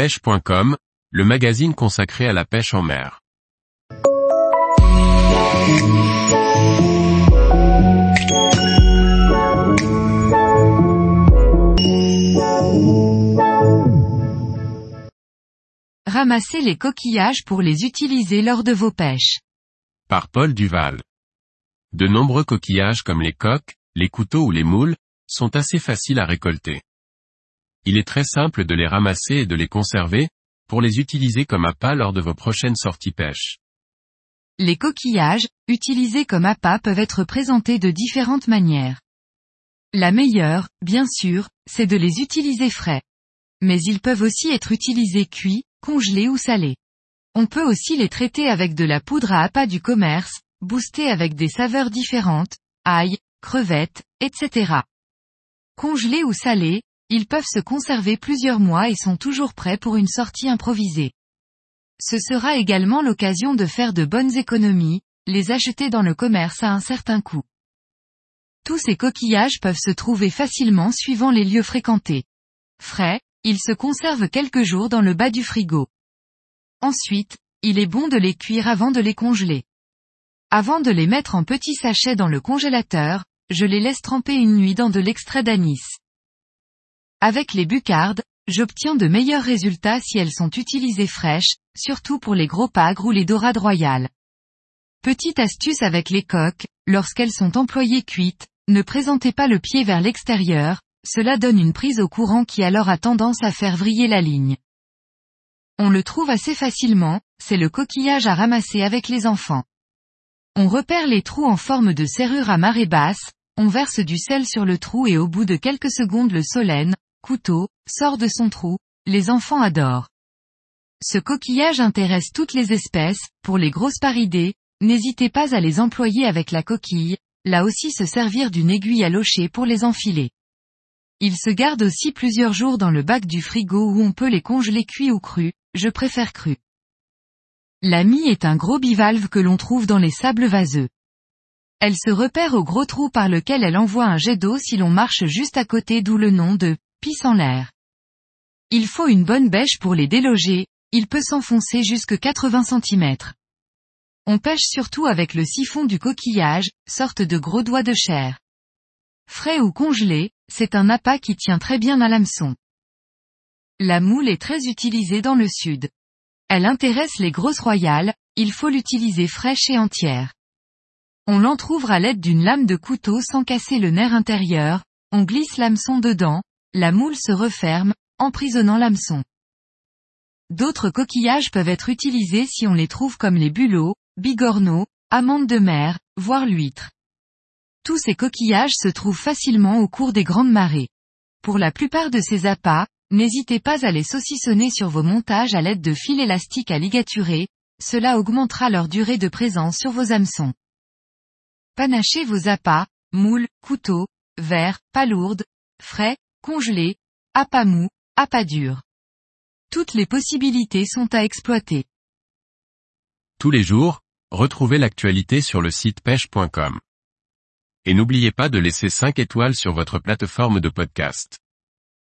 pêche.com, le magazine consacré à la pêche en mer. Ramassez les coquillages pour les utiliser lors de vos pêches. Par Paul Duval. De nombreux coquillages comme les coques, les couteaux ou les moules, sont assez faciles à récolter. Il est très simple de les ramasser et de les conserver, pour les utiliser comme appât lors de vos prochaines sorties pêche. Les coquillages, utilisés comme appât peuvent être présentés de différentes manières. La meilleure, bien sûr, c'est de les utiliser frais. Mais ils peuvent aussi être utilisés cuits, congelés ou salés. On peut aussi les traiter avec de la poudre à appât du commerce, boostés avec des saveurs différentes, ail, crevettes, etc. Congelés ou salés, ils peuvent se conserver plusieurs mois et sont toujours prêts pour une sortie improvisée. Ce sera également l'occasion de faire de bonnes économies, les acheter dans le commerce à un certain coût. Tous ces coquillages peuvent se trouver facilement suivant les lieux fréquentés. Frais, ils se conservent quelques jours dans le bas du frigo. Ensuite, il est bon de les cuire avant de les congeler. Avant de les mettre en petits sachets dans le congélateur, je les laisse tremper une nuit dans de l'extrait d'anis. Avec les bucardes, j'obtiens de meilleurs résultats si elles sont utilisées fraîches, surtout pour les gros pagres ou les dorades royales. Petite astuce avec les coques, lorsqu'elles sont employées cuites, ne présentez pas le pied vers l'extérieur, cela donne une prise au courant qui alors a tendance à faire vriller la ligne. On le trouve assez facilement, c'est le coquillage à ramasser avec les enfants. On repère les trous en forme de serrure à marée basse, on verse du sel sur le trou et au bout de quelques secondes le solène, couteau, sort de son trou, les enfants adorent. Ce coquillage intéresse toutes les espèces, pour les grosses paridées, n'hésitez pas à les employer avec la coquille, là aussi se servir d'une aiguille à locher pour les enfiler. Ils se gardent aussi plusieurs jours dans le bac du frigo où on peut les congeler cuits ou crus, je préfère crus. La mie est un gros bivalve que l'on trouve dans les sables vaseux. Elle se repère au gros trou par lequel elle envoie un jet d'eau si l'on marche juste à côté d'où le nom de en l'air. Il faut une bonne bêche pour les déloger, il peut s'enfoncer jusque 80 cm. On pêche surtout avec le siphon du coquillage, sorte de gros doigt de chair. Frais ou congelé, c'est un appât qui tient très bien à l'hameçon. La moule est très utilisée dans le sud. Elle intéresse les grosses royales, il faut l'utiliser fraîche et entière. On l'entr'ouvre à l'aide d'une lame de couteau sans casser le nerf intérieur, on glisse l'hameçon dedans, la moule se referme, emprisonnant l'hameçon. D'autres coquillages peuvent être utilisés si on les trouve comme les bulots, bigorneaux, amandes de mer, voire l'huître. Tous ces coquillages se trouvent facilement au cours des grandes marées. Pour la plupart de ces appâts, n'hésitez pas à les saucissonner sur vos montages à l'aide de fils élastiques à ligaturer, cela augmentera leur durée de présence sur vos hameçons. Panachez vos appâts, moules, couteaux, verres, palourdes, frais, congelés, appâts mous, appâts durs. Toutes les possibilités sont à exploiter. Tous les jours, retrouvez l'actualité sur le site pêche.com. Et n'oubliez pas de laisser 5 étoiles sur votre plateforme de podcast.